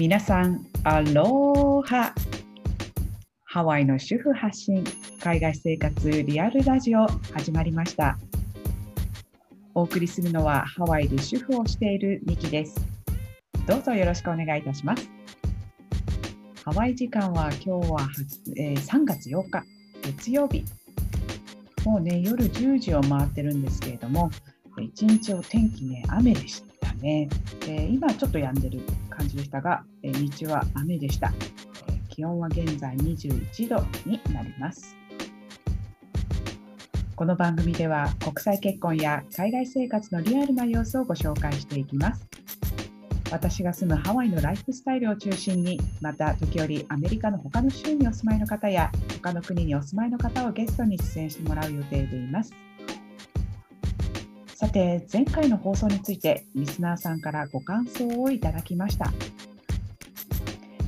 皆さん、アローハ。ハワイの主婦発信海外生活リアルラジオ始まりました。お送りするのはハワイで主婦をしているミキです。どうぞよろしくお願いいたします。ハワイ時間は今日は、えー、3月8日月曜日。もうね夜10時を回ってるんですけれども一日お天気ね雨でした。ね、えー、今ちょっと止んでる感じでしたが、え日中は雨でした、え気温は現在21度になります。この番組では国際結婚や海外生活のリアルな様子をご紹介していきます。私が住むハワイのライフスタイルを中心にまた時折アメリカの他の州にお住まいの方や他の国にお住まいの方をゲストに出演してもらう予定でいます。さて前回の放送についてリスナーさんからご感想をいただきました。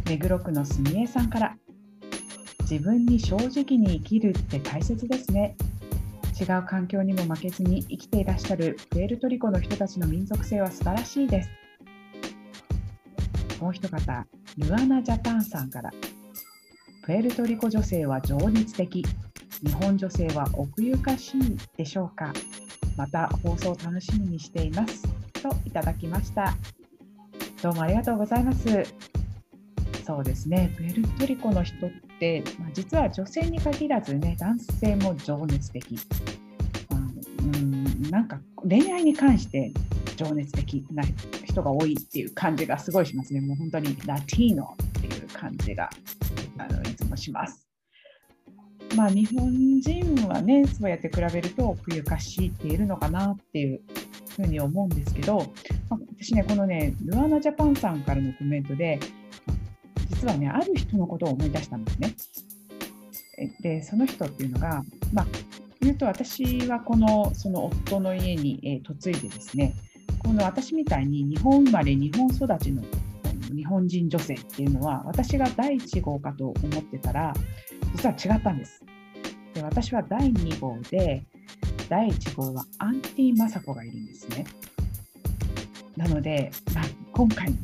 目黒区のすみえさんから自分に正直に生きるって大切ですね。違う環境にも負けずに生きていらっしゃるプエルトリコの人たちの民族性は素晴らしいです。もう一方ルアナジャパンさんからプエルトリコ女性は情熱的。日本女性は奥ゆかしいでしょうか。また放送を楽しみにしています。といただきました。どうもありがとうございます。そうですね。プエルトリコの人って、まあ、実は女性に限らずね男性も情熱的、うん、なんか恋愛に関して情熱的な人が多いっていう感じがすごいしますね。もう本当にラティーノっていう感じがあのいつもします。まあ、日本人はねそうやって比べると奥ゆかしいって言えるのかなっていうふうに思うんですけど、まあ、私ねこのねルアナジャパンさんからのコメントで実はねある人のことを思い出したんですね。でその人っていうのが、まあ、言うと私はこのその夫の家に、えー、嫁いでですねこの私みたいに日本生まれ日本育ちの日本人女性っていうのは私が第1号かと思ってたら実は違ったんです。で私は第2号で第1号はアンティ・マサコがいるんですね。なので、まあ、今回の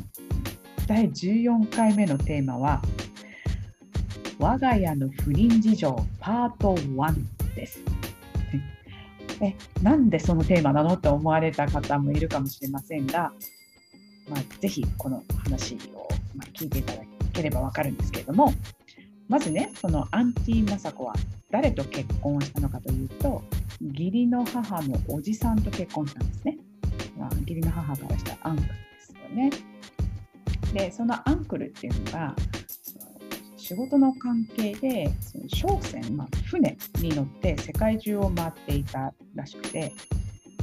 第14回目のテーマは我が家の不倫事情パート1です。えなんでそのテーマなのって思われた方もいるかもしれませんが、まあ、ぜひこの話を、ま聞いていただければ分かるんですけれどもまずねそのアンティ・マサコは誰と結婚したのかというと義理の母のおじさんと結婚したんですね、まあ、義理の母からしたアンクルですよね。でそのアンクルっていうのが仕事の関係でその商船、まあ、船に乗って世界中を回っていたらしくて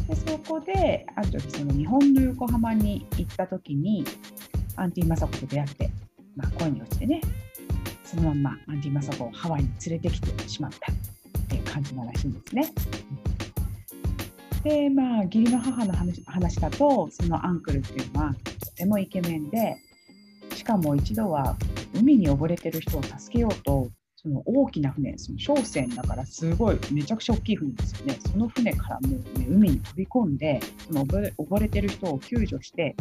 でそこである時その日本の横浜に行った時にアンティ・マサコと出会って、まあ、恋に落ちてねそのまんまアンディ・マサコをハワイに連れてきてしまったっていう感じならしいんですね。でまあ義理の母の話話だとそのアンクルっていうのはとてもイケメンでしかも一度は海に溺れてる人を助けようとその大きな船その商船だからすごいめちゃくちゃ大きい船ですよねその船からもう、ね、海に飛び込んでその溺れてる人を救助して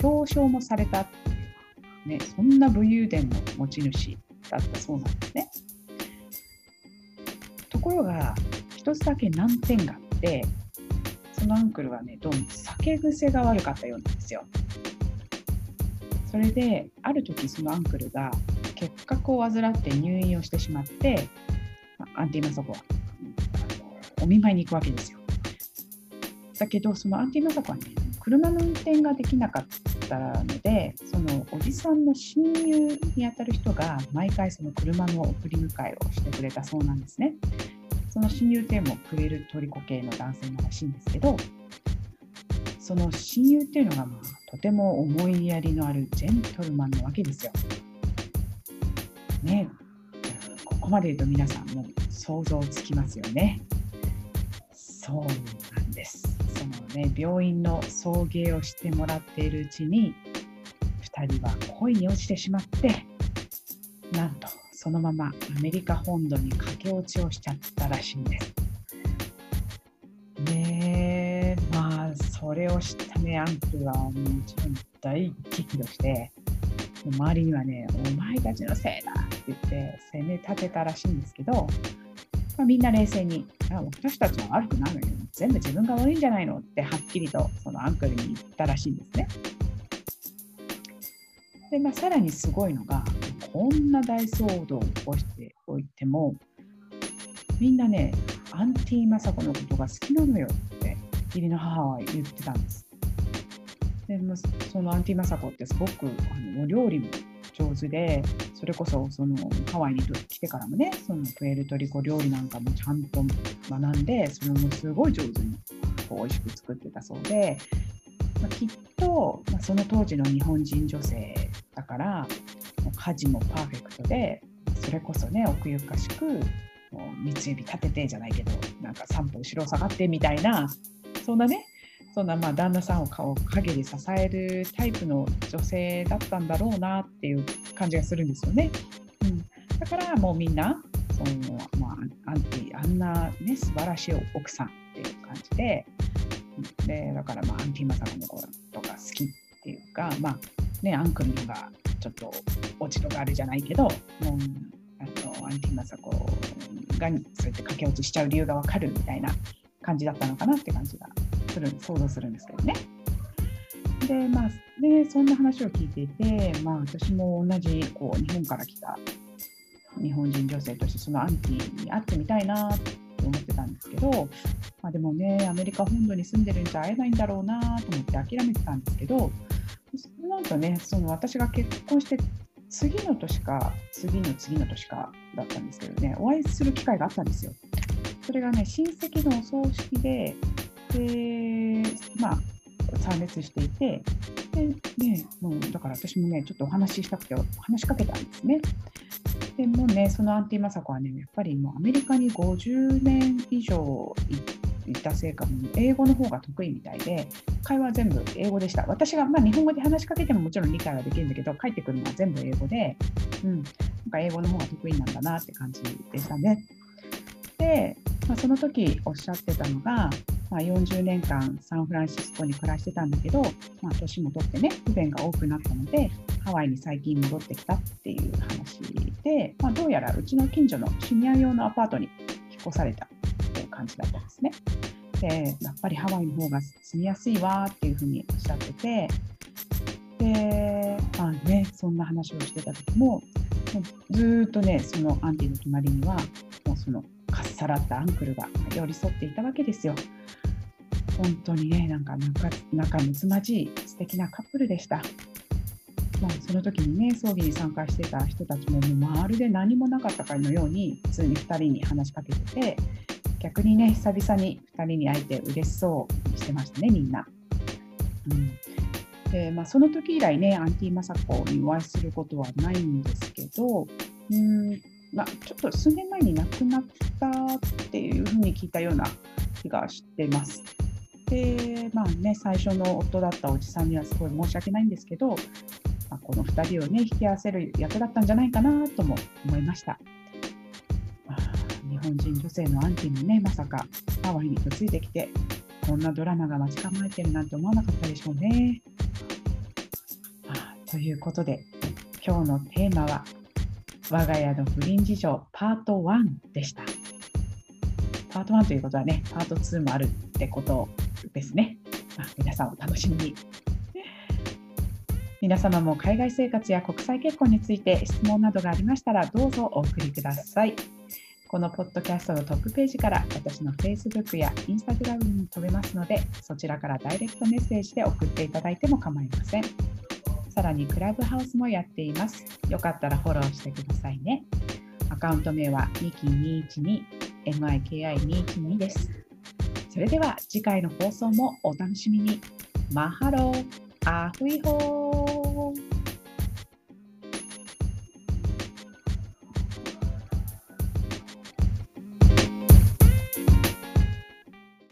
表彰もされたっていう、ね、そんな武勇伝の持ち主だったそうなんですね。ところが一つだけ難点があってそのアンクルはねどうも酒癖が悪かったようなんですよ。それである時そのアンクルが結核を患って入院をしてしまってアンティマソコはお見舞いに行くわけですよ。だけどそのアンティマソコはね車の運転ができなかったのでそのおじさんの親友にあたる人が毎回その車の送り迎えをしてくれたそうなんですね。その親友っていうのもプエルトリコ系の男性らしいんですけどその親友っていうのがまあとても思いやりのあるジェントルマンなわけですよ。ねここまで言うと皆さんも想像つきますよね。そうなんです。ね、病院の送迎をしてもらっているうちに2人は恋に落ちてしまってなんとそのままアメリカ本土に駆け落ちをしちゃったらしいんです。でまあそれを知ったねアンクルはもちろん大激怒して周りにはね、お前たちのせいだって言って責め立てたらしいんですけど、まあ、みんな冷静に、私たちは悪くないのに、全部自分が悪いんじゃないの？ってはっきりとそのアンクルに言ったらしいんですね。で、まあ、さらにすごいのが、こんな大騒動を起こしておいても、みんなね、アンティ・マサコのことが好きなのよって義理の母は言ってたんです。でそのアンティ・マサコってすごくあのお料理も上手でそれこそそのハワイに来てからもねそのプエルトリコ料理なんかもちゃんと学んでそれもすごい上手にこう美味しく作ってたそうで、まあ、きっと、まあ、その当時の日本人女性だから家事もパーフェクトでそれこそね奥ゆかしく三つ指立ててじゃないけどなんか3歩後ろ下がってみたいなそんなねそんなまあ旦那さんを顔陰で支えるタイプの女性だったんだろうなっていう感じがするんですよね。うん、だからもうみんなその、まあ、アンティあんな、ね、素晴らしい奥さんっていう感じででだからまあアンティマサコのことが好きっていうか、まあね、アンクルのがちょっと落ち度があるじゃないけど、もうあのアンティマサコがそうやって駆け落ちしちゃう理由がわかるみたいな感じだったのかなって感じがする想像するんですけどね。でまあでそんな話を聞いていて、まあ、私も同じこう日本から来た日本人女性としてそのアンティに会ってみたいなって思ってたんですけど、まあ、でもねアメリカ本土に住んでるんじゃ会えないんだろうなと思って諦めてたんですけどなんとねその私が結婚して次の年か次の次の年かだったんですけどねお会いする機会があったんですよ。それがね親戚のお葬式ででまあ参列していてで、ね、もうだから私もねちょっとお話ししたくて話しかけたんですね。でもねそのアンティ・マサコはねやっぱりもうアメリカに50年以上いたせいかも英語の方が得意みたいで会話は全部英語でした私が、まあ、日本語で話しかけてももちろん理解はできるんだけど帰ってくるのは全部英語で、うん、なんか英語の方が得意なんだなって感じでしたね。で、まあ、その時おっしゃってたのが、まあ、40年間サンフランシスコに暮らしてたんだけど、まあ、年も取ってね不便が多くなったのでハワイに最近戻ってきたっていう話で、まあ、どうやらうちの近所のシニア用のアパートに引っ越されたっていう感じだったんですね。でやっぱりハワイの方が住みやすいわっていうふうにおっしゃっててでまあねそんな話をしてた時もずっとねそのアンティの隣にはもうそのかっさらったアンクルが寄り添っていたわけですよ。本当にね、なんか仲仲睦まじい素敵なカップルでした。まあ、その時にね、葬儀に参加してた人たちも、もうまるで何もなかったかのように、普通に2人に話しかけてて、逆にね、久々に2人に会えて嬉しそうにしてましたね、みんな。うんでまあ、その時以来ね、アンティ・マサコにお会いすることはないんですけど、うんまあ、ちょっと数年前に亡くなったっていうふうに聞いたような気がしてます。で、まあね、最初の夫だったおじさんにはすごい申し訳ないんですけど、まあ、この2人をね、引き合わせる役だったんじゃないかなとも思いました。あ、日本人女性のアンティもね、まさかハワイに嫁いできて、こんなドラマが待ち構えてるなんて思わなかったでしょうね。ということで、今日のテーマは、我が家の不倫事情パート1でした。パート1ということはね、パート2もあるってことですね。まあ、皆さんお楽しみに。皆様も海外生活や国際結婚について質問などがありましたらどうぞお送りください。このポッドキャストのトップページから私の Facebook や Instagram に飛べますのでそちらからダイレクトメッセージで送っていただいても構いません。さらにクラブハウスもやっています。よかったらフォローしてくださいね。アカウント名は miki212 miki212 です。それでは次回の放送もお楽しみに。マハロー、アフイホー